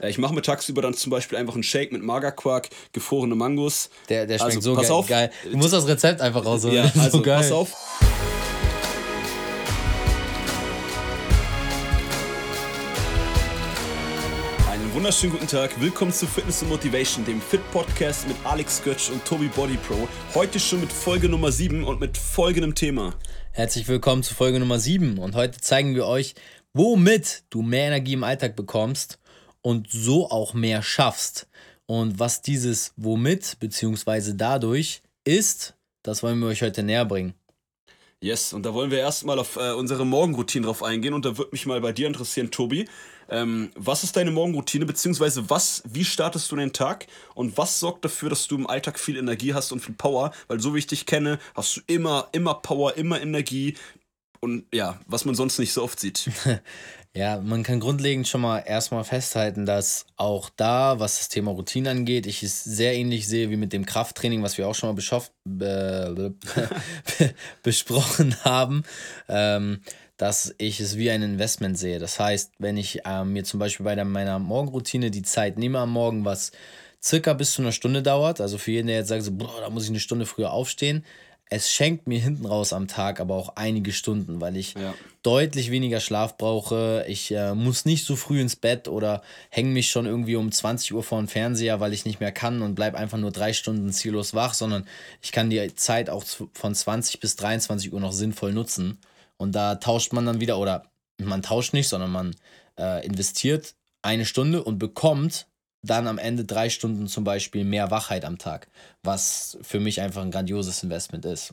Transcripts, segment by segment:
Äh, ich mache mir tagsüber dann zum Beispiel einfach einen Shake mit Magerquark, gefrorene Mangos. Der, der schmeckt also, so pass geil, auf. geil. Du musst das Rezept einfach rausholen. Ja, also so geil. pass auf. wunderschönen guten Tag. Willkommen zu Fitness und Motivation, dem Fit Podcast mit Alex Götz und Tobi Body Pro. Heute schon mit Folge Nummer 7 und mit folgendem Thema. Herzlich willkommen zu Folge Nummer 7 und heute zeigen wir euch, womit du mehr Energie im Alltag bekommst und so auch mehr schaffst. Und was dieses womit bzw. dadurch ist, das wollen wir euch heute näher bringen. Yes, und da wollen wir erstmal auf äh, unsere Morgenroutine drauf eingehen und da würde mich mal bei dir interessieren, Tobi. Ähm, was ist deine Morgenroutine, beziehungsweise was, wie startest du den Tag und was sorgt dafür, dass du im Alltag viel Energie hast und viel Power? Weil so wie ich dich kenne, hast du immer, immer Power, immer Energie und ja, was man sonst nicht so oft sieht. Ja, man kann grundlegend schon mal erstmal festhalten, dass auch da, was das Thema Routine angeht, ich es sehr ähnlich sehe wie mit dem Krafttraining, was wir auch schon mal besprochen haben. Ähm, dass ich es wie ein Investment sehe. Das heißt, wenn ich äh, mir zum Beispiel bei der, meiner Morgenroutine die Zeit nehme am Morgen, was circa bis zu einer Stunde dauert, also für jeden, der jetzt sagt, so, boah, da muss ich eine Stunde früher aufstehen, es schenkt mir hinten raus am Tag aber auch einige Stunden, weil ich ja. deutlich weniger Schlaf brauche. Ich äh, muss nicht so früh ins Bett oder hänge mich schon irgendwie um 20 Uhr vor den Fernseher, weil ich nicht mehr kann und bleibe einfach nur drei Stunden ziellos wach, sondern ich kann die Zeit auch von 20 bis 23 Uhr noch sinnvoll nutzen. Und da tauscht man dann wieder, oder man tauscht nicht, sondern man äh, investiert eine Stunde und bekommt dann am Ende drei Stunden zum Beispiel mehr Wachheit am Tag, was für mich einfach ein grandioses Investment ist.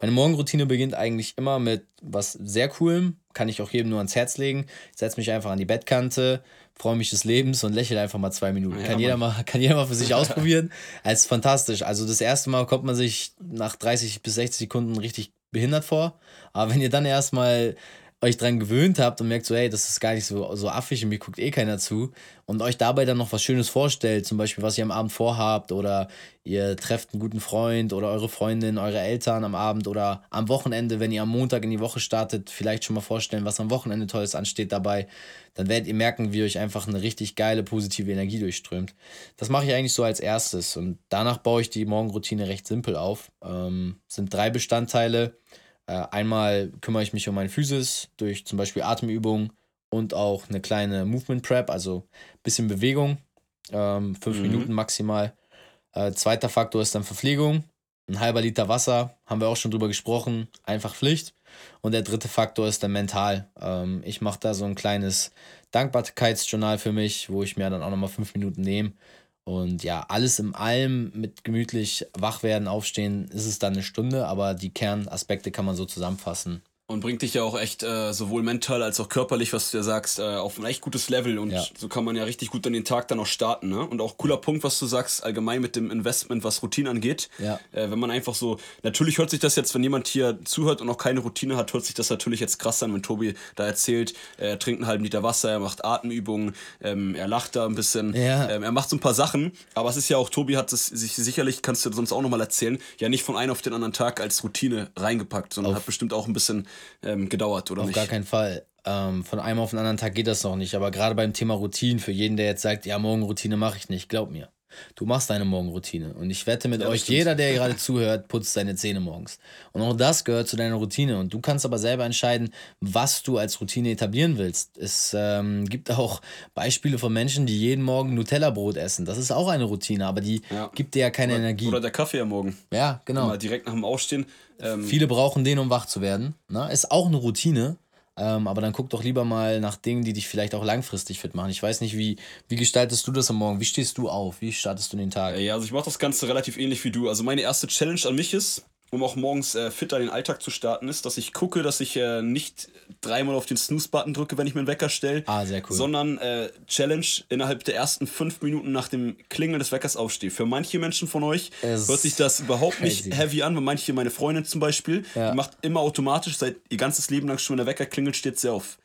Meine Morgenroutine beginnt eigentlich immer mit was sehr Coolem, kann ich auch jedem nur ans Herz legen. Ich setze mich einfach an die Bettkante, freue mich des Lebens und lächle einfach mal zwei Minuten. Ja, kann, jeder mal, kann jeder mal für sich ausprobieren. Es ist fantastisch. Also das erste Mal kommt man sich nach 30 bis 60 Sekunden richtig behindert vor. Aber wenn ihr dann erstmal euch dran gewöhnt habt und merkt so, hey, das ist gar nicht so, so affig und mir guckt eh keiner zu und euch dabei dann noch was Schönes vorstellt, zum Beispiel, was ihr am Abend vorhabt oder ihr trefft einen guten Freund oder eure Freundin, eure Eltern am Abend oder am Wochenende, wenn ihr am Montag in die Woche startet, vielleicht schon mal vorstellen, was am Wochenende Tolles ansteht dabei, dann werdet ihr merken, wie euch einfach eine richtig geile, positive Energie durchströmt. Das mache ich eigentlich so als erstes und danach baue ich die Morgenroutine recht simpel auf. Ähm, sind drei Bestandteile. Äh, einmal kümmere ich mich um meine Physis durch zum Beispiel Atemübungen und auch eine kleine Movement Prep, also ein bisschen Bewegung, ähm, fünf mhm. Minuten maximal. Äh, zweiter Faktor ist dann Verpflegung. Ein halber Liter Wasser, haben wir auch schon drüber gesprochen, einfach Pflicht. Und der dritte Faktor ist dann mental. Ähm, ich mache da so ein kleines Dankbarkeitsjournal für mich, wo ich mir dann auch nochmal fünf Minuten nehme und ja, alles im Allem mit gemütlich wach werden, aufstehen, ist es dann eine Stunde, aber die Kernaspekte kann man so zusammenfassen. Und bringt dich ja auch echt äh, sowohl mental als auch körperlich, was du ja sagst, äh, auf ein echt gutes Level. Und ja. so kann man ja richtig gut an den Tag dann auch starten. Ne? Und auch cooler Punkt, was du sagst, allgemein mit dem Investment, was Routine angeht. Ja. Äh, wenn man einfach so, natürlich hört sich das jetzt, wenn jemand hier zuhört und auch keine Routine hat, hört sich das natürlich jetzt krass an, wenn Tobi da erzählt, äh, er trinkt einen halben Liter Wasser, er macht Atemübungen, ähm, er lacht da ein bisschen, ja. ähm, er macht so ein paar Sachen. Aber es ist ja auch, Tobi hat es sich sicherlich, kannst du sonst auch nochmal erzählen, ja nicht von einem auf den anderen Tag als Routine reingepackt, sondern auf. hat bestimmt auch ein bisschen ähm, gedauert, oder Auf nicht? Auf gar keinen Fall. Ähm, von einem auf den anderen Tag geht das noch nicht. Aber gerade beim Thema Routine, für jeden, der jetzt sagt, ja, Morgenroutine mache ich nicht, glaub mir. Du machst deine Morgenroutine. Und ich wette mit ja, euch, jeder, der gerade zuhört, putzt seine Zähne morgens. Und auch das gehört zu deiner Routine. Und du kannst aber selber entscheiden, was du als Routine etablieren willst. Es ähm, gibt auch Beispiele von Menschen, die jeden Morgen Nutella-Brot essen. Das ist auch eine Routine, aber die ja. gibt dir ja keine oder, Energie. Oder der Kaffee am Morgen. Ja, genau. Mal direkt nach dem Aufstehen. Ähm Viele brauchen den, um wach zu werden. Na, ne? ist auch eine Routine, ähm, aber dann guck doch lieber mal nach Dingen, die dich vielleicht auch langfristig fit machen. Ich weiß nicht, wie, wie gestaltest du das am Morgen? Wie stehst du auf? Wie startest du den Tag? Ja, also ich mache das Ganze relativ ähnlich wie du. Also meine erste Challenge an mich ist, um auch morgens äh, fitter den Alltag zu starten, ist, dass ich gucke, dass ich äh, nicht dreimal auf den Snooze-Button drücke, wenn ich meinen Wecker stelle. Ah, sehr cool. Sondern äh, Challenge innerhalb der ersten fünf Minuten nach dem Klingeln des Weckers aufstehe. Für manche Menschen von euch es hört sich das überhaupt crazy. nicht heavy an, weil manche, meine Freundin zum Beispiel, ja. die macht immer automatisch, seit ihr ganzes Leben lang schon, wenn der Wecker klingelt, steht sie auf.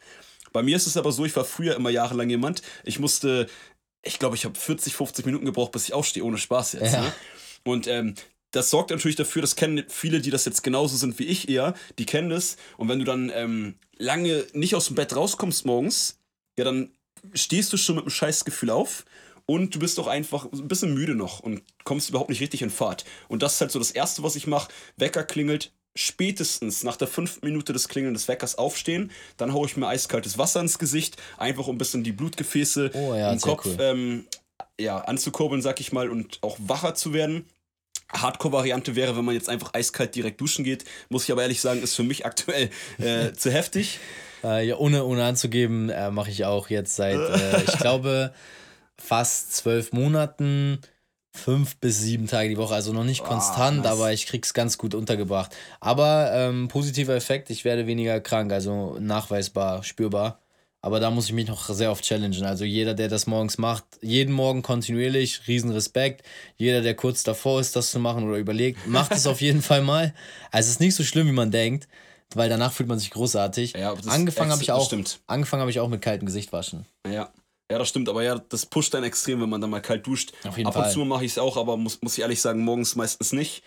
Bei mir ist es aber so, ich war früher immer jahrelang jemand, ich musste, ich glaube, ich habe 40, 50 Minuten gebraucht, bis ich aufstehe, ohne Spaß jetzt. Ja. Ne? Und ähm, das sorgt natürlich dafür, das kennen viele, die das jetzt genauso sind wie ich eher, die kennen das. Und wenn du dann ähm, lange nicht aus dem Bett rauskommst morgens, ja, dann stehst du schon mit einem Scheißgefühl auf und du bist doch einfach ein bisschen müde noch und kommst überhaupt nicht richtig in Fahrt. Und das ist halt so das Erste, was ich mache. Wecker klingelt, spätestens nach der fünften Minute des Klingeln des Weckers aufstehen, dann haue ich mir eiskaltes Wasser ins Gesicht, einfach um ein bisschen die Blutgefäße oh, ja, im Kopf cool. ähm, ja, anzukurbeln, sag ich mal, und auch wacher zu werden. Hardcore-Variante wäre, wenn man jetzt einfach eiskalt direkt duschen geht. Muss ich aber ehrlich sagen, ist für mich aktuell äh, zu heftig. Äh, ja, ohne, ohne anzugeben, äh, mache ich auch jetzt seit, äh, ich glaube, fast zwölf Monaten fünf bis sieben Tage die Woche. Also noch nicht oh, konstant, nice. aber ich krieg's ganz gut untergebracht. Aber ähm, positiver Effekt, ich werde weniger krank, also nachweisbar, spürbar. Aber da muss ich mich noch sehr oft challengen. Also jeder, der das morgens macht, jeden Morgen kontinuierlich, riesen Respekt. Jeder, der kurz davor ist, das zu machen oder überlegt, macht es auf jeden Fall mal. Also es ist nicht so schlimm, wie man denkt, weil danach fühlt man sich großartig. Ja, angefangen habe ich auch. Angefangen habe ich auch mit kaltem Gesicht waschen. Ja. Ja, das stimmt, aber ja, das pusht dann extrem, wenn man dann mal kalt duscht. Auf jeden Ab Fall. und zu mache ich es auch, aber muss, muss ich ehrlich sagen, morgens meistens nicht.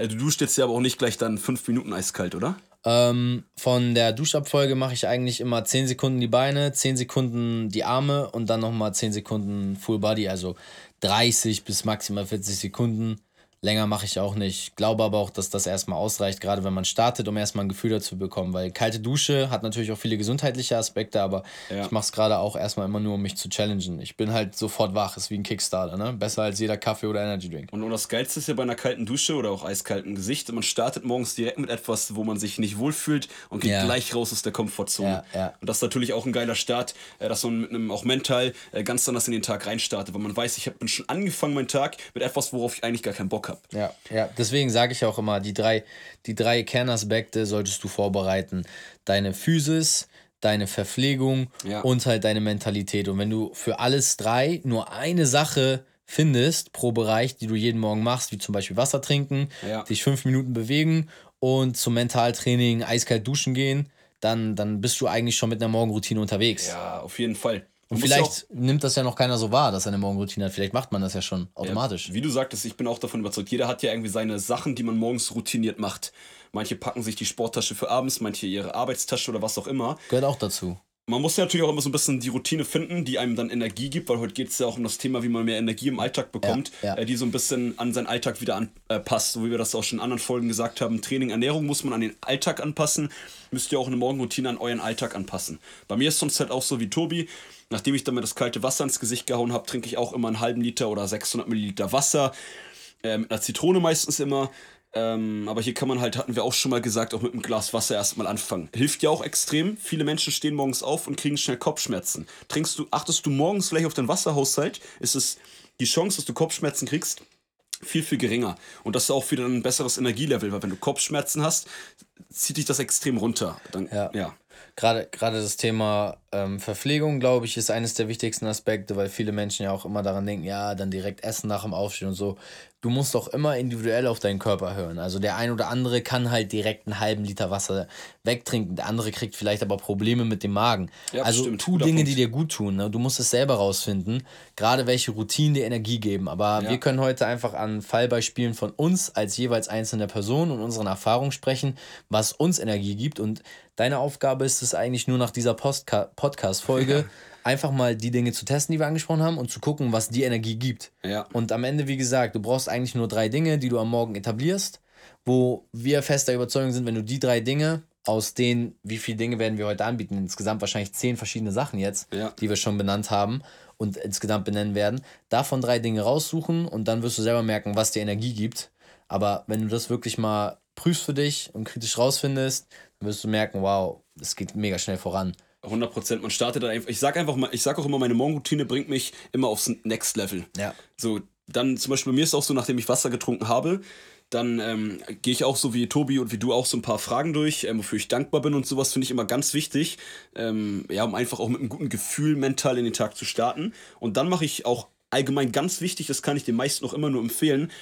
Ja, du duscht jetzt ja aber auch nicht gleich dann fünf Minuten eiskalt, oder? Ähm, von der Duschabfolge mache ich eigentlich immer 10 Sekunden die Beine, 10 Sekunden die Arme und dann nochmal 10 Sekunden Full Body, also 30 bis maximal 40 Sekunden. Länger mache ich auch nicht. Glaube aber auch, dass das erstmal ausreicht, gerade wenn man startet, um erstmal ein Gefühl dazu zu bekommen. Weil kalte Dusche hat natürlich auch viele gesundheitliche Aspekte, aber ja. ich mache es gerade auch erstmal immer nur, um mich zu challengen. Ich bin halt sofort wach, ist wie ein Kickstarter, ne? Besser als jeder Kaffee oder Energy Drink. Und, und das Geilste ist ja bei einer kalten Dusche oder auch eiskalten Gesicht, man startet morgens direkt mit etwas, wo man sich nicht wohlfühlt und geht ja. gleich raus aus der Komfortzone. Ja, und das ist natürlich auch ein geiler Start, äh, dass man mit einem auch mental äh, ganz anders in den Tag reinstartet, weil man weiß, ich bin schon angefangen meinen Tag mit etwas, worauf ich eigentlich gar keinen Bock habe habe. Ja, ja, deswegen sage ich auch immer, die drei, die drei Kernaspekte solltest du vorbereiten. Deine Physis, deine Verpflegung ja. und halt deine Mentalität. Und wenn du für alles drei nur eine Sache findest pro Bereich, die du jeden Morgen machst, wie zum Beispiel Wasser trinken, ja. dich fünf Minuten bewegen und zum Mentaltraining eiskalt duschen gehen, dann, dann bist du eigentlich schon mit einer Morgenroutine unterwegs. Ja, auf jeden Fall. Und vielleicht nimmt das ja noch keiner so wahr, dass er eine Morgenroutine hat. Vielleicht macht man das ja schon automatisch. Ja, wie du sagtest, ich bin auch davon überzeugt, jeder hat ja irgendwie seine Sachen, die man morgens routiniert macht. Manche packen sich die Sporttasche für abends, manche ihre Arbeitstasche oder was auch immer. Gehört auch dazu. Man muss ja natürlich auch immer so ein bisschen die Routine finden, die einem dann Energie gibt, weil heute geht es ja auch um das Thema, wie man mehr Energie im Alltag bekommt, ja, ja. Äh, die so ein bisschen an seinen Alltag wieder anpasst. So wie wir das auch schon in anderen Folgen gesagt haben. Training, Ernährung muss man an den Alltag anpassen. Müsst ihr auch eine Morgenroutine an euren Alltag anpassen. Bei mir ist sonst halt auch so wie Tobi Nachdem ich dann mir das kalte Wasser ins Gesicht gehauen habe, trinke ich auch immer einen halben Liter oder 600 Milliliter Wasser. Äh, mit einer Zitrone meistens immer. Ähm, aber hier kann man halt, hatten wir auch schon mal gesagt, auch mit einem Glas Wasser erstmal anfangen. Hilft ja auch extrem. Viele Menschen stehen morgens auf und kriegen schnell Kopfschmerzen. Trinkst du, achtest du morgens gleich auf deinen Wasserhaushalt, ist es die Chance, dass du Kopfschmerzen kriegst, viel, viel geringer. Und das ist auch wieder ein besseres Energielevel, weil wenn du Kopfschmerzen hast, zieht dich das extrem runter. Dann, ja. ja. Gerade, gerade das Thema ähm, Verpflegung, glaube ich, ist eines der wichtigsten Aspekte, weil viele Menschen ja auch immer daran denken, ja, dann direkt essen nach dem Aufstehen und so. Du musst doch immer individuell auf deinen Körper hören. Also der ein oder andere kann halt direkt einen halben Liter Wasser wegtrinken, der andere kriegt vielleicht aber Probleme mit dem Magen. Ja, also stimmt, tu Dinge, Punkt. die dir gut tun. Ne? Du musst es selber rausfinden, gerade welche Routinen dir Energie geben. Aber ja. wir können heute einfach an Fallbeispielen von uns als jeweils einzelne Person und unseren Erfahrungen sprechen, was uns Energie gibt. Und deine Aufgabe ist es eigentlich nur nach dieser Postka Podcast-Folge einfach mal die Dinge zu testen, die wir angesprochen haben und zu gucken, was die Energie gibt. Ja. Und am Ende, wie gesagt, du brauchst eigentlich nur drei Dinge, die du am Morgen etablierst, wo wir fester Überzeugung sind, wenn du die drei Dinge aus denen, wie viele Dinge werden wir heute anbieten? Insgesamt wahrscheinlich zehn verschiedene Sachen jetzt, ja. die wir schon benannt haben und insgesamt benennen werden. Davon drei Dinge raussuchen und dann wirst du selber merken, was dir Energie gibt. Aber wenn du das wirklich mal prüfst für dich und kritisch rausfindest, dann wirst du merken, wow, es geht mega schnell voran. 100 Prozent. Man startet dann einfach. Ich sag einfach mal, ich sag auch immer, meine Morgenroutine bringt mich immer aufs Next Level. Ja. So, dann zum Beispiel bei mir ist es auch so, nachdem ich Wasser getrunken habe, dann ähm, gehe ich auch so wie Tobi und wie du auch so ein paar Fragen durch, ähm, wofür ich dankbar bin und sowas finde ich immer ganz wichtig, ähm, ja, um einfach auch mit einem guten Gefühl mental in den Tag zu starten. Und dann mache ich auch allgemein ganz wichtig, das kann ich den meisten auch immer nur empfehlen,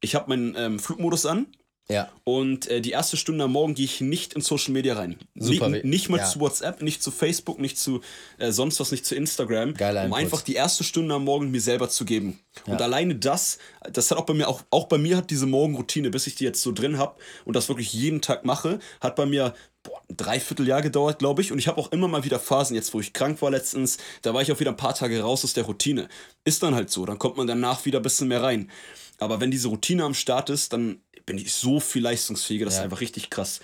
ich habe meinen ähm, Flugmodus an, ja. Und äh, die erste Stunde am Morgen gehe ich nicht in Social Media rein. Super. Nicht, nicht mal ja. zu WhatsApp, nicht zu Facebook, nicht zu äh, sonst was, nicht zu Instagram. Geil um einfach die erste Stunde am Morgen mir selber zu geben. Ja. Und alleine das, das hat auch bei mir, auch, auch bei mir hat diese Morgenroutine, bis ich die jetzt so drin habe und das wirklich jeden Tag mache, hat bei mir boah, ein Dreivierteljahr gedauert, glaube ich. Und ich habe auch immer mal wieder Phasen, jetzt wo ich krank war letztens, da war ich auch wieder ein paar Tage raus aus der Routine. Ist dann halt so, dann kommt man danach wieder ein bisschen mehr rein. Aber wenn diese Routine am Start ist, dann bin ich so viel leistungsfähiger, das ja. ist einfach richtig krass.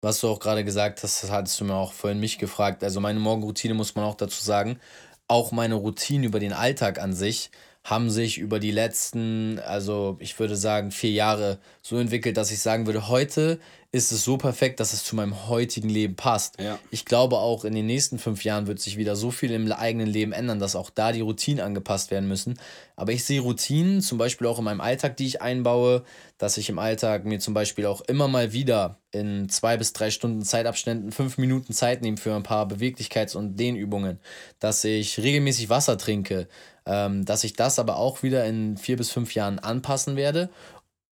Was du auch gerade gesagt hast, das hattest du mir auch vorhin mich gefragt. Also meine Morgenroutine muss man auch dazu sagen. Auch meine Routine über den Alltag an sich haben sich über die letzten, also ich würde sagen, vier Jahre so entwickelt, dass ich sagen würde, heute ist es so perfekt, dass es zu meinem heutigen Leben passt. Ja. Ich glaube auch in den nächsten fünf Jahren wird sich wieder so viel im eigenen Leben ändern, dass auch da die Routinen angepasst werden müssen. Aber ich sehe Routinen, zum Beispiel auch in meinem Alltag, die ich einbaue, dass ich im Alltag mir zum Beispiel auch immer mal wieder in zwei bis drei Stunden Zeitabständen fünf Minuten Zeit nehme für ein paar Beweglichkeits- und Dehnübungen, dass ich regelmäßig Wasser trinke, ähm, dass ich das aber auch wieder in vier bis fünf Jahren anpassen werde,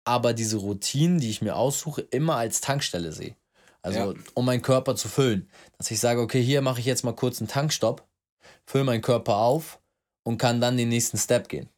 aber diese Routinen, die ich mir aussuche, immer als Tankstelle sehe. Also ja. um meinen Körper zu füllen. Dass ich sage, okay, hier mache ich jetzt mal kurz einen Tankstopp, fülle meinen Körper auf und kann dann den nächsten Step gehen.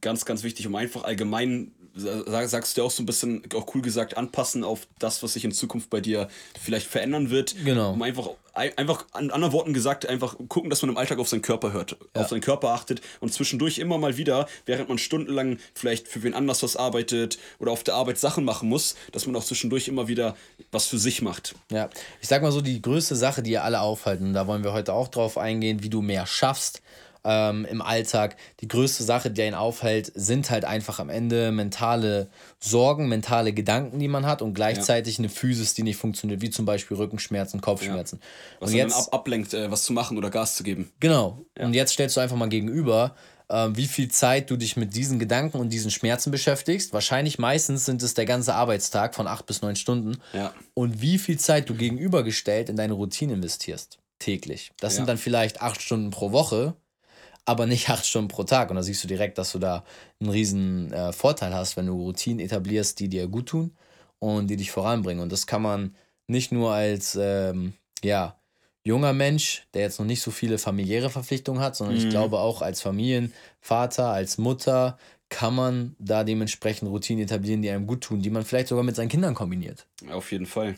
Ganz, ganz wichtig, um einfach allgemein sagst du auch so ein bisschen, auch cool gesagt, anpassen auf das, was sich in Zukunft bei dir vielleicht verändern wird. Genau. Um einfach, einfach an anderen Worten gesagt, einfach gucken, dass man im Alltag auf seinen Körper hört, ja. auf seinen Körper achtet und zwischendurch immer mal wieder, während man stundenlang vielleicht für wen anders was arbeitet oder auf der Arbeit Sachen machen muss, dass man auch zwischendurch immer wieder was für sich macht. Ja, ich sag mal so, die größte Sache, die ihr alle aufhalten, da wollen wir heute auch drauf eingehen, wie du mehr schaffst ähm, im Alltag. Die größte Sache, die einen aufhält, sind halt einfach am Ende mentale Sorgen, mentale Gedanken, die man hat und gleichzeitig ja. eine Physis, die nicht funktioniert, wie zum Beispiel Rückenschmerzen, Kopfschmerzen. Ja. Was und jetzt ab ablenkt, äh, was zu machen oder Gas zu geben. Genau. Ja. Und jetzt stellst du einfach mal gegenüber, äh, wie viel Zeit du dich mit diesen Gedanken und diesen Schmerzen beschäftigst. Wahrscheinlich meistens sind es der ganze Arbeitstag von acht bis neun Stunden. Ja. Und wie viel Zeit du gegenübergestellt in deine Routine investierst. Täglich. Das sind dann vielleicht acht Stunden pro Woche aber nicht acht Stunden pro Tag. Und da siehst du direkt, dass du da einen riesen äh, Vorteil hast, wenn du Routinen etablierst, die dir gut tun und die dich voranbringen. Und das kann man nicht nur als ähm, ja, junger Mensch, der jetzt noch nicht so viele familiäre Verpflichtungen hat, sondern mhm. ich glaube auch als Familienvater, als Mutter kann man da dementsprechend Routinen etablieren, die einem gut tun, die man vielleicht sogar mit seinen Kindern kombiniert. Auf jeden Fall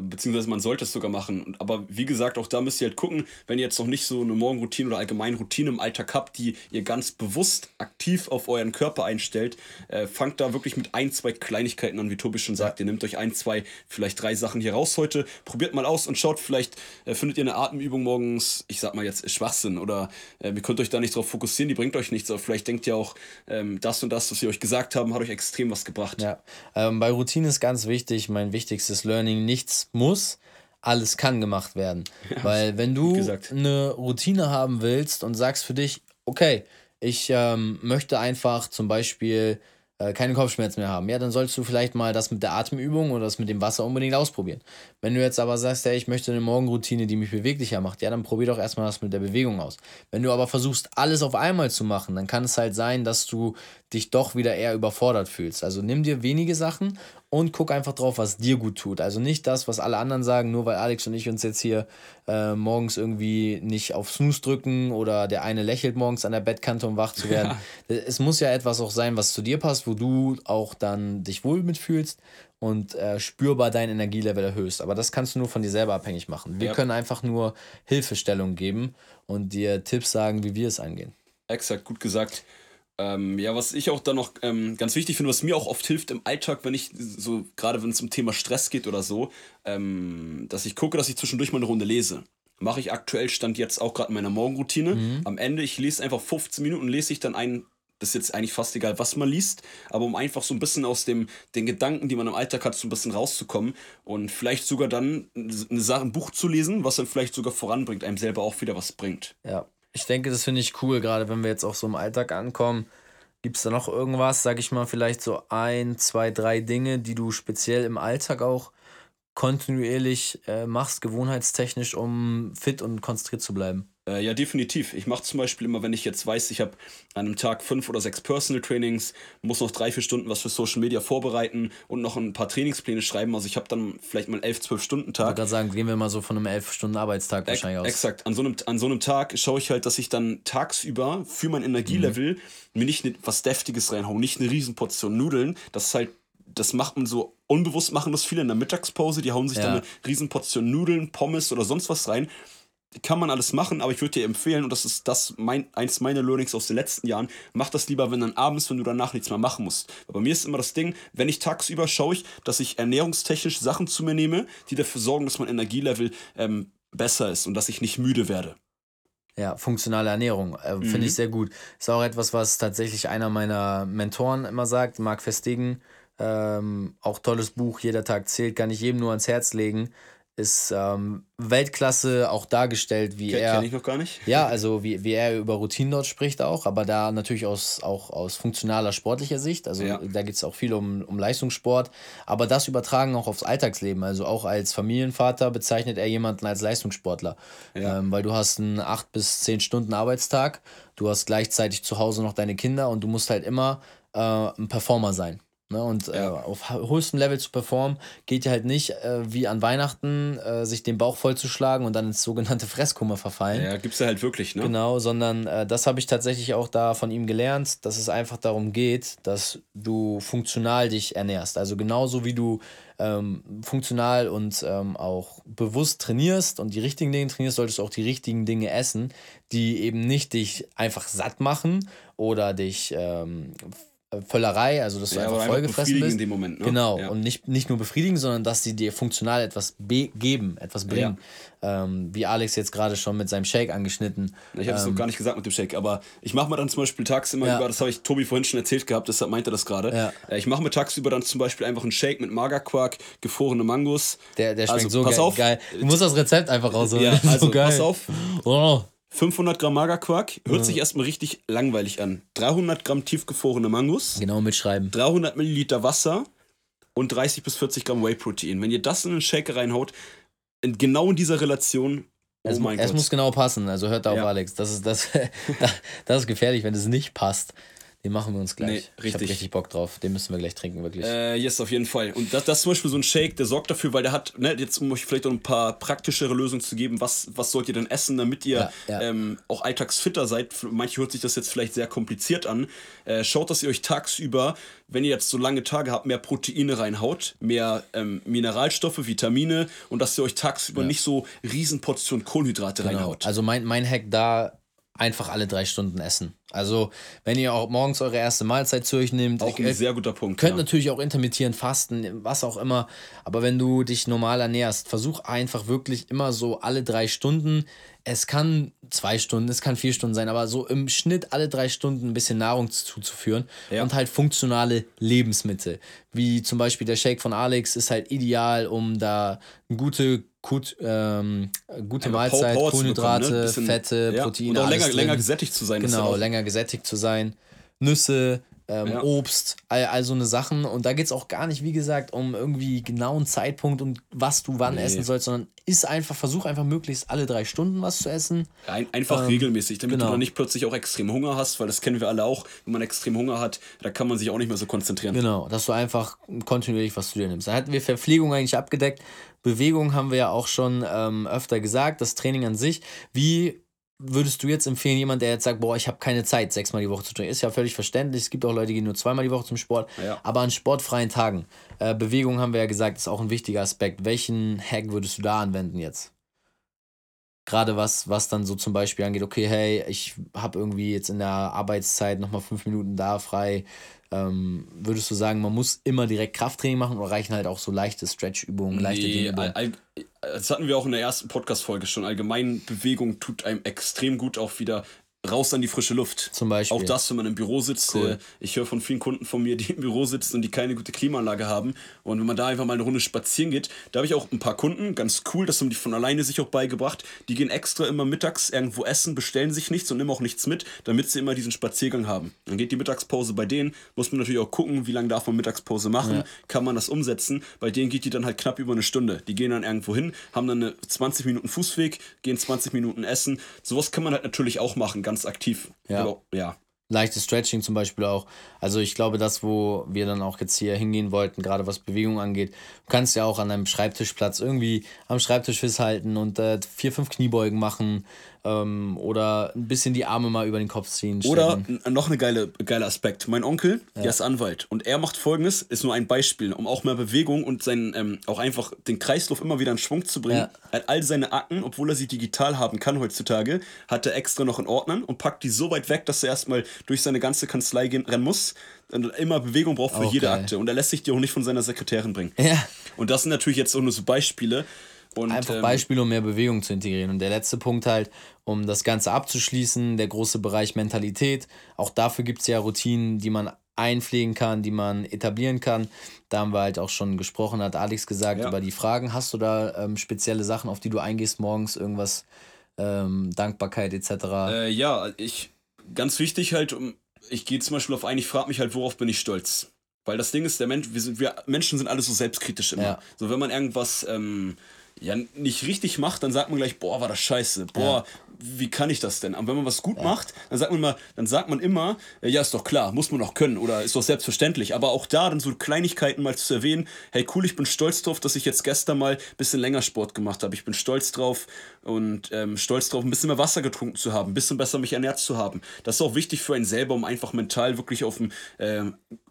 beziehungsweise man sollte es sogar machen. Aber wie gesagt, auch da müsst ihr halt gucken, wenn ihr jetzt noch nicht so eine Morgenroutine oder allgemeine Routine im Alltag habt, die ihr ganz bewusst aktiv auf euren Körper einstellt, äh, fangt da wirklich mit ein, zwei Kleinigkeiten an, wie Tobi schon sagt. Ihr nehmt euch ein, zwei, vielleicht drei Sachen hier raus heute, probiert mal aus und schaut, vielleicht äh, findet ihr eine Atemübung morgens, ich sag mal jetzt Schwachsinn oder äh, ihr könnt euch da nicht drauf fokussieren, die bringt euch nichts, aber vielleicht denkt ihr auch, ähm, das und das, was wir euch gesagt haben, hat euch extrem was gebracht. Ja, ähm, bei Routine ist ganz wichtig, mein wichtigstes Learning, nichts muss, alles kann gemacht werden. Ja, Weil wenn du eine Routine haben willst und sagst für dich, okay, ich ähm, möchte einfach zum Beispiel äh, keine Kopfschmerzen mehr haben, ja, dann sollst du vielleicht mal das mit der Atemübung oder das mit dem Wasser unbedingt ausprobieren. Wenn du jetzt aber sagst, ja, ich möchte eine Morgenroutine, die mich beweglicher macht, ja, dann probier doch erstmal das mit der Bewegung aus. Wenn du aber versuchst, alles auf einmal zu machen, dann kann es halt sein, dass du dich doch wieder eher überfordert fühlst. Also nimm dir wenige Sachen und guck einfach drauf, was dir gut tut. Also nicht das, was alle anderen sagen, nur weil Alex und ich uns jetzt hier äh, morgens irgendwie nicht auf Snooze drücken oder der eine lächelt morgens an der Bettkante, um wach zu werden. Ja. Es muss ja etwas auch sein, was zu dir passt, wo du auch dann dich wohl mitfühlst und äh, spürbar dein Energielevel erhöhst. Aber das kannst du nur von dir selber abhängig machen. Wir ja. können einfach nur Hilfestellung geben und dir Tipps sagen, wie wir es angehen. Exakt, gut gesagt. Ähm, ja, was ich auch dann noch ähm, ganz wichtig finde, was mir auch oft hilft im Alltag, wenn ich so, gerade wenn es um Thema Stress geht oder so, ähm, dass ich gucke, dass ich zwischendurch mal eine Runde lese. Mache ich aktuell, stand jetzt auch gerade in meiner Morgenroutine. Mhm. Am Ende, ich lese einfach 15 Minuten, lese ich dann ein, das ist jetzt eigentlich fast egal, was man liest, aber um einfach so ein bisschen aus dem, den Gedanken, die man im Alltag hat, so ein bisschen rauszukommen und vielleicht sogar dann eine Sache, ein Buch zu lesen, was dann vielleicht sogar voranbringt, einem selber auch wieder was bringt. Ja, ich denke, das finde ich cool, gerade wenn wir jetzt auch so im Alltag ankommen. Gibt es da noch irgendwas, sag ich mal, vielleicht so ein, zwei, drei Dinge, die du speziell im Alltag auch kontinuierlich äh, machst, gewohnheitstechnisch, um fit und konzentriert zu bleiben? Äh, ja, definitiv. Ich mache zum Beispiel immer, wenn ich jetzt weiß, ich habe an einem Tag fünf oder sechs Personal Trainings, muss noch drei, vier Stunden was für Social Media vorbereiten und noch ein paar Trainingspläne schreiben. Also ich habe dann vielleicht mal einen elf, zwölf Stunden Tag. Ich würde gerade sagen, gehen wir mal so von einem elf Stunden Arbeitstag e wahrscheinlich aus. Exakt. An so einem, an so einem Tag schaue ich halt, dass ich dann tagsüber für mein Energielevel mhm. mir nicht ne, was Deftiges reinhaue, nicht eine Riesenportion Nudeln. Das ist halt das macht man so unbewusst machen das viele in der Mittagspause, die hauen sich ja. dann eine Riesenportion Nudeln, Pommes oder sonst was rein kann man alles machen, aber ich würde dir empfehlen, und das ist das mein, eins meiner Learnings aus den letzten Jahren, mach das lieber, wenn dann abends, wenn du danach nichts mehr machen musst. Aber bei mir ist immer das Ding, wenn ich tagsüber schaue ich, dass ich ernährungstechnisch Sachen zu mir nehme, die dafür sorgen, dass mein Energielevel ähm, besser ist und dass ich nicht müde werde. Ja, funktionale Ernährung. Äh, mhm. Finde ich sehr gut. Ist auch etwas, was tatsächlich einer meiner Mentoren immer sagt, Marc Festigen. Ähm, auch tolles Buch, jeder Tag zählt, kann ich jedem nur ans Herz legen ist ähm, Weltklasse auch dargestellt, wie Ken, er. Kenn ich noch gar nicht. Ja, also wie, wie er über Routinen dort spricht auch, aber da natürlich aus, auch aus funktionaler sportlicher Sicht. Also ja. da geht es auch viel um, um Leistungssport, aber das übertragen auch aufs Alltagsleben. Also auch als Familienvater bezeichnet er jemanden als Leistungssportler. Ja. Ähm, weil du hast einen 8 bis 10 Stunden Arbeitstag, du hast gleichzeitig zu Hause noch deine Kinder und du musst halt immer äh, ein Performer sein. Ne, und äh, auf höchstem Level zu performen, geht ja halt nicht äh, wie an Weihnachten, äh, sich den Bauch vollzuschlagen und dann ins sogenannte Fresskummer verfallen. Ja, gibt's ja halt wirklich, ne? Genau, sondern äh, das habe ich tatsächlich auch da von ihm gelernt, dass es einfach darum geht, dass du funktional dich ernährst. Also genauso wie du ähm, funktional und ähm, auch bewusst trainierst und die richtigen Dinge trainierst, solltest du auch die richtigen Dinge essen, die eben nicht dich einfach satt machen oder dich ähm, Völlerei, also dass du ja, einfach vollgefressen bist. In dem Moment, ne? Genau. Ja. Und nicht, nicht nur befriedigen, sondern dass sie dir funktional etwas geben, etwas bringen. Ja. Ähm, wie Alex jetzt gerade schon mit seinem Shake angeschnitten. Ich habe es ähm, noch gar nicht gesagt mit dem Shake, aber ich mache mir dann zum Beispiel tagsüber über, das habe ich Tobi vorhin schon erzählt gehabt, deshalb meinte er das gerade. Äh, ich mache mir tagsüber dann zum Beispiel einfach einen Shake mit Magerquark, gefrorene Mangos. Der, der schmeckt also, so pass geil, auf. geil. Du musst das Rezept einfach rausholen. Ja, also so geil. pass auf. Oh. 500 Gramm Magerquark hört ja. sich erstmal richtig langweilig an. 300 Gramm tiefgefrorene Mangos. Genau, mitschreiben. 300 Milliliter Wasser und 30 bis 40 Gramm Whey-Protein. Wenn ihr das in einen Shaker reinhaut, in, genau in dieser Relation, oh es, es muss genau passen, also hört auf, ja. Alex. Das ist, das, das ist gefährlich, wenn es nicht passt. Den machen wir uns gleich. Nee, richtig. Ich hab richtig Bock drauf. Den müssen wir gleich trinken, wirklich. Äh, yes, auf jeden Fall. Und das, das ist zum Beispiel so ein Shake, der sorgt dafür, weil der hat, ne, jetzt um euch vielleicht auch ein paar praktischere Lösungen zu geben, was, was sollt ihr denn essen, damit ihr ja, ja. Ähm, auch alltagsfitter seid. Manche hört sich das jetzt vielleicht sehr kompliziert an. Äh, schaut, dass ihr euch tagsüber, wenn ihr jetzt so lange Tage habt, mehr Proteine reinhaut, mehr ähm, Mineralstoffe, Vitamine und dass ihr euch tagsüber ja. nicht so Riesenportionen Kohlenhydrate genau. reinhaut. Also mein, mein Hack da einfach alle drei Stunden essen. Also, wenn ihr auch morgens eure erste Mahlzeit zu euch nehmt, auch ein sehr guter Punkt. Könnt ja. natürlich auch intermittierend fasten, was auch immer. Aber wenn du dich normal ernährst, versuch einfach wirklich immer so alle drei Stunden. Es kann zwei Stunden, es kann vier Stunden sein, aber so im Schnitt alle drei Stunden ein bisschen Nahrung zuzuführen ja. und halt funktionale Lebensmittel. Wie zum Beispiel der Shake von Alex ist halt ideal, um da eine gute gut, ähm, gute Einfach Mahlzeit, Power, Kohlenhydrate, ne? bisschen, Fette, ja. Proteine. Und auch länger, länger gesättigt zu sein. Genau, länger gesättigt zu sein. Nüsse, ähm, ja. Obst, all, all so eine Sachen. Und da geht es auch gar nicht, wie gesagt, um irgendwie genauen Zeitpunkt und was du wann nee. essen sollst, sondern ist einfach, versuch einfach möglichst alle drei Stunden was zu essen. Ein, einfach ähm, regelmäßig, damit genau. du dann nicht plötzlich auch extrem Hunger hast, weil das kennen wir alle auch. Wenn man extrem Hunger hat, da kann man sich auch nicht mehr so konzentrieren. Genau, dass du einfach kontinuierlich was zu dir nimmst. Da hatten wir Verpflegung eigentlich abgedeckt. Bewegung haben wir ja auch schon ähm, öfter gesagt, das Training an sich. Wie würdest du jetzt empfehlen, jemand, der jetzt sagt, boah, ich habe keine Zeit, sechsmal die Woche zu trainieren? Ist ja völlig verständlich. Es gibt auch Leute, die gehen nur zweimal die Woche zum Sport. Ja. Aber an sportfreien Tagen, äh, Bewegung haben wir ja gesagt, ist auch ein wichtiger Aspekt. Welchen Hack würdest du da anwenden jetzt? Gerade was, was dann so zum Beispiel angeht, okay, hey, ich habe irgendwie jetzt in der Arbeitszeit nochmal fünf Minuten da frei. Ähm, würdest du sagen, man muss immer direkt Krafttraining machen oder reichen halt auch so leichte Stretch-Übungen, leichte nee, Dinge? das hatten wir auch in der ersten Podcast-Folge schon. Allgemein Bewegung tut einem extrem gut auch wieder raus an die frische Luft. Zum Beispiel. Auch das, wenn man im Büro sitzt. Cool. Äh, ich höre von vielen Kunden von mir, die im Büro sitzen und die keine gute Klimaanlage haben. Und wenn man da einfach mal eine Runde spazieren geht, da habe ich auch ein paar Kunden, ganz cool, das haben die von alleine sich auch beigebracht. Die gehen extra immer mittags irgendwo essen, bestellen sich nichts und nehmen auch nichts mit, damit sie immer diesen Spaziergang haben. Dann geht die Mittagspause bei denen, muss man natürlich auch gucken, wie lange darf man Mittagspause machen, ja. kann man das umsetzen. Bei denen geht die dann halt knapp über eine Stunde. Die gehen dann irgendwo hin, haben dann eine 20 Minuten Fußweg, gehen 20 Minuten essen. Sowas kann man halt natürlich auch machen, ganz aktiv. Ja. Aber, ja. Leichtes Stretching zum Beispiel auch. Also ich glaube, das, wo wir dann auch jetzt hier hingehen wollten, gerade was Bewegung angeht, du kannst ja auch an einem Schreibtischplatz irgendwie am Schreibtisch festhalten und äh, vier, fünf Kniebeugen machen ähm, oder ein bisschen die Arme mal über den Kopf ziehen. Oder noch eine geile, geile Aspekt. Mein Onkel, ja. der ist Anwalt und er macht folgendes, ist nur ein Beispiel, um auch mehr Bewegung und seinen, ähm, auch einfach den Kreislauf immer wieder in Schwung zu bringen. Ja. Er hat all seine Akten, obwohl er sie digital haben kann heutzutage, hat er extra noch in Ordnern und packt die so weit weg, dass er erstmal durch seine ganze Kanzlei gehen, rennen muss und immer Bewegung braucht für auch jede. Akte. Und er lässt sich die auch nicht von seiner Sekretärin bringen. Ja. Und das sind natürlich jetzt auch nur so Beispiele. Und, Einfach ähm, Beispiele, um mehr Bewegung zu integrieren. Und der letzte Punkt halt, um das Ganze abzuschließen, der große Bereich Mentalität. Auch dafür gibt es ja Routinen, die man einpflegen kann, die man etablieren kann. Da haben wir halt auch schon gesprochen, hat Alex gesagt, ja. über die Fragen. Hast du da ähm, spezielle Sachen, auf die du eingehst morgens, irgendwas, ähm, Dankbarkeit etc.? Äh, ja, ich, ganz wichtig halt, ich gehe zum Beispiel auf ein, ich frage mich halt, worauf bin ich stolz? Weil das Ding ist, der Mensch, wir, sind, wir Menschen sind alle so selbstkritisch immer. Ja. So, wenn man irgendwas ähm, ja, nicht richtig macht, dann sagt man gleich, boah, war das scheiße. Boah, ja. wie kann ich das denn? Aber wenn man was gut ja. macht, dann sagt man mal, dann sagt man immer, ja, ist doch klar, muss man doch können oder ist doch selbstverständlich. Aber auch da dann so Kleinigkeiten mal zu erwähnen, hey cool, ich bin stolz drauf, dass ich jetzt gestern mal ein bisschen länger Sport gemacht habe. Ich bin stolz drauf und ähm, stolz drauf, ein bisschen mehr Wasser getrunken zu haben, ein bisschen besser mich ernährt zu haben. Das ist auch wichtig für einen selber, um einfach mental wirklich auf dem äh,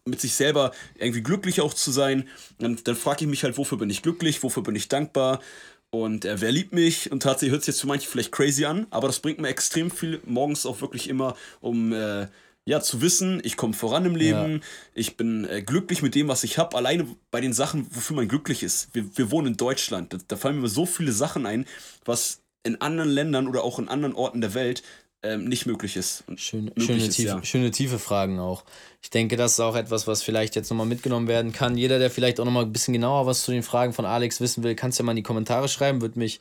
mit sich selber irgendwie glücklich auch zu sein. dann, dann frage ich mich halt, wofür bin ich glücklich, wofür bin ich dankbar und äh, wer liebt mich? Und tatsächlich hört es jetzt für manche vielleicht crazy an, aber das bringt mir extrem viel morgens auch wirklich immer, um äh, ja, zu wissen, ich komme voran im Leben, ja. ich bin äh, glücklich mit dem, was ich habe. Alleine bei den Sachen, wofür man glücklich ist. Wir, wir wohnen in Deutschland. Da, da fallen mir so viele Sachen ein, was in anderen Ländern oder auch in anderen Orten der Welt ähm, nicht möglich ist. Schön, möglich schöne, ist, tiefe, ja. schöne tiefe Fragen auch. Ich denke, das ist auch etwas, was vielleicht jetzt nochmal mitgenommen werden kann. Jeder, der vielleicht auch nochmal ein bisschen genauer was zu den Fragen von Alex wissen will, kann es ja mal in die Kommentare schreiben. Würde mich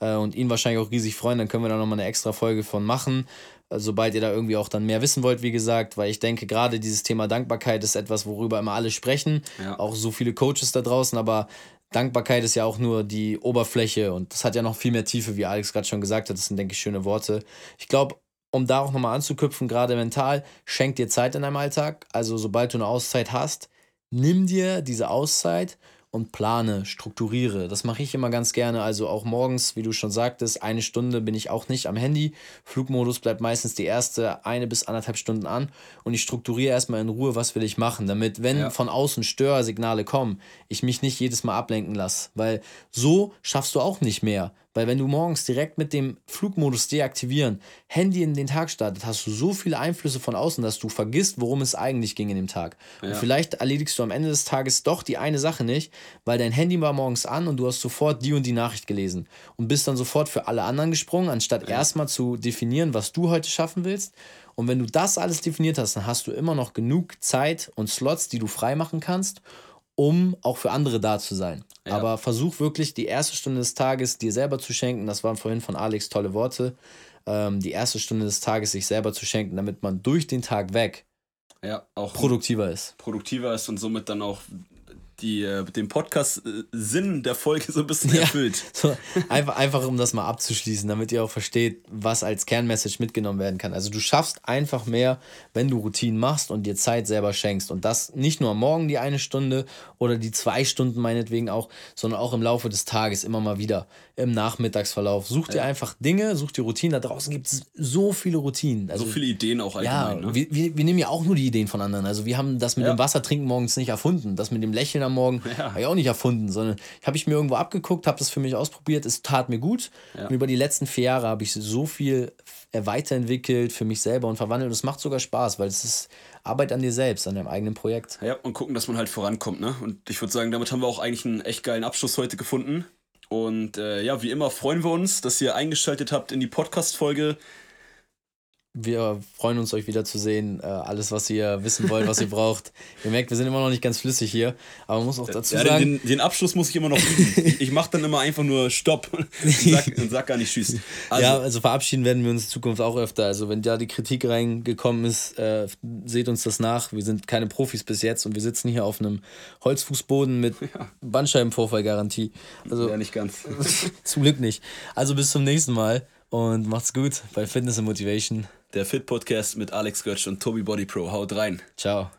äh, und ihn wahrscheinlich auch riesig freuen. Dann können wir da nochmal eine extra Folge von machen. Äh, sobald ihr da irgendwie auch dann mehr wissen wollt, wie gesagt, weil ich denke, gerade dieses Thema Dankbarkeit ist etwas, worüber immer alle sprechen. Ja. Auch so viele Coaches da draußen, aber Dankbarkeit ist ja auch nur die Oberfläche und das hat ja noch viel mehr Tiefe, wie Alex gerade schon gesagt hat. Das sind, denke ich, schöne Worte. Ich glaube, um da auch nochmal anzuknüpfen, gerade mental, schenk dir Zeit in deinem Alltag. Also sobald du eine Auszeit hast, nimm dir diese Auszeit und plane, strukturiere. Das mache ich immer ganz gerne. Also auch morgens, wie du schon sagtest, eine Stunde bin ich auch nicht am Handy. Flugmodus bleibt meistens die erste eine bis anderthalb Stunden an und ich strukturiere erstmal in Ruhe, was will ich machen, damit, wenn ja. von außen Störsignale kommen, ich mich nicht jedes Mal ablenken lasse. Weil so schaffst du auch nicht mehr. Weil wenn du morgens direkt mit dem Flugmodus deaktivieren, Handy in den Tag startet, hast du so viele Einflüsse von außen, dass du vergisst, worum es eigentlich ging in dem Tag. Ja. Und vielleicht erledigst du am Ende des Tages doch die eine Sache nicht, weil dein Handy war morgens an und du hast sofort die und die Nachricht gelesen und bist dann sofort für alle anderen gesprungen, anstatt ja. erstmal zu definieren, was du heute schaffen willst. Und wenn du das alles definiert hast, dann hast du immer noch genug Zeit und Slots, die du freimachen kannst, um auch für andere da zu sein. Ja. Aber versuch wirklich die erste Stunde des Tages dir selber zu schenken. Das waren vorhin von Alex tolle Worte. Ähm, die erste Stunde des Tages sich selber zu schenken, damit man durch den Tag weg ja, auch produktiver ist. Produktiver ist und somit dann auch die, äh, den Podcast-Sinn der Folge so ein bisschen ja, erfüllt. So, einfach, einfach, um das mal abzuschließen, damit ihr auch versteht, was als Kernmessage mitgenommen werden kann. Also du schaffst einfach mehr, wenn du Routinen machst und dir Zeit selber schenkst. Und das nicht nur am Morgen die eine Stunde oder die zwei Stunden meinetwegen auch, sondern auch im Laufe des Tages immer mal wieder im Nachmittagsverlauf. Such dir einfach Dinge, such dir Routinen. Da draußen gibt es so viele Routinen. Also, so viele Ideen auch allgemein. Ja, ne? wir, wir, wir, nehmen ja auch nur die Ideen von anderen. Also wir haben das mit ja. dem Wassertrinken morgens nicht erfunden. Das mit dem Lächeln am Morgen ja. habe ich auch nicht erfunden, sondern habe ich mir irgendwo abgeguckt, habe das für mich ausprobiert, es tat mir gut. Ja. Und über die letzten vier Jahre habe ich so viel weiterentwickelt für mich selber und verwandelt. Und es macht sogar Spaß, weil es ist Arbeit an dir selbst, an deinem eigenen Projekt. Ja, und gucken, dass man halt vorankommt. Ne? Und ich würde sagen, damit haben wir auch eigentlich einen echt geilen Abschluss heute gefunden. Und äh, ja, wie immer freuen wir uns, dass ihr eingeschaltet habt in die Podcast-Folge. Wir freuen uns, euch wiederzusehen. Äh, alles, was ihr wissen wollt, was ihr braucht. Ihr merkt, wir sind immer noch nicht ganz flüssig hier. Aber man muss auch dazu ja, sagen. Den, den, Abschluss muss ich immer noch üben. ich mache dann immer einfach nur Stopp und sag, und sag gar nicht Tschüss. Also, ja, also verabschieden werden wir uns in Zukunft auch öfter. Also, wenn da die Kritik reingekommen ist, äh, seht uns das nach. Wir sind keine Profis bis jetzt und wir sitzen hier auf einem Holzfußboden mit ja. Bandscheibenvorfallgarantie. Also, ja, nicht ganz. zum Glück nicht. Also, bis zum nächsten Mal und macht's gut bei Fitness and Motivation der Fit Podcast mit Alex Götsch und Tobi Body Pro. Haut rein. Ciao.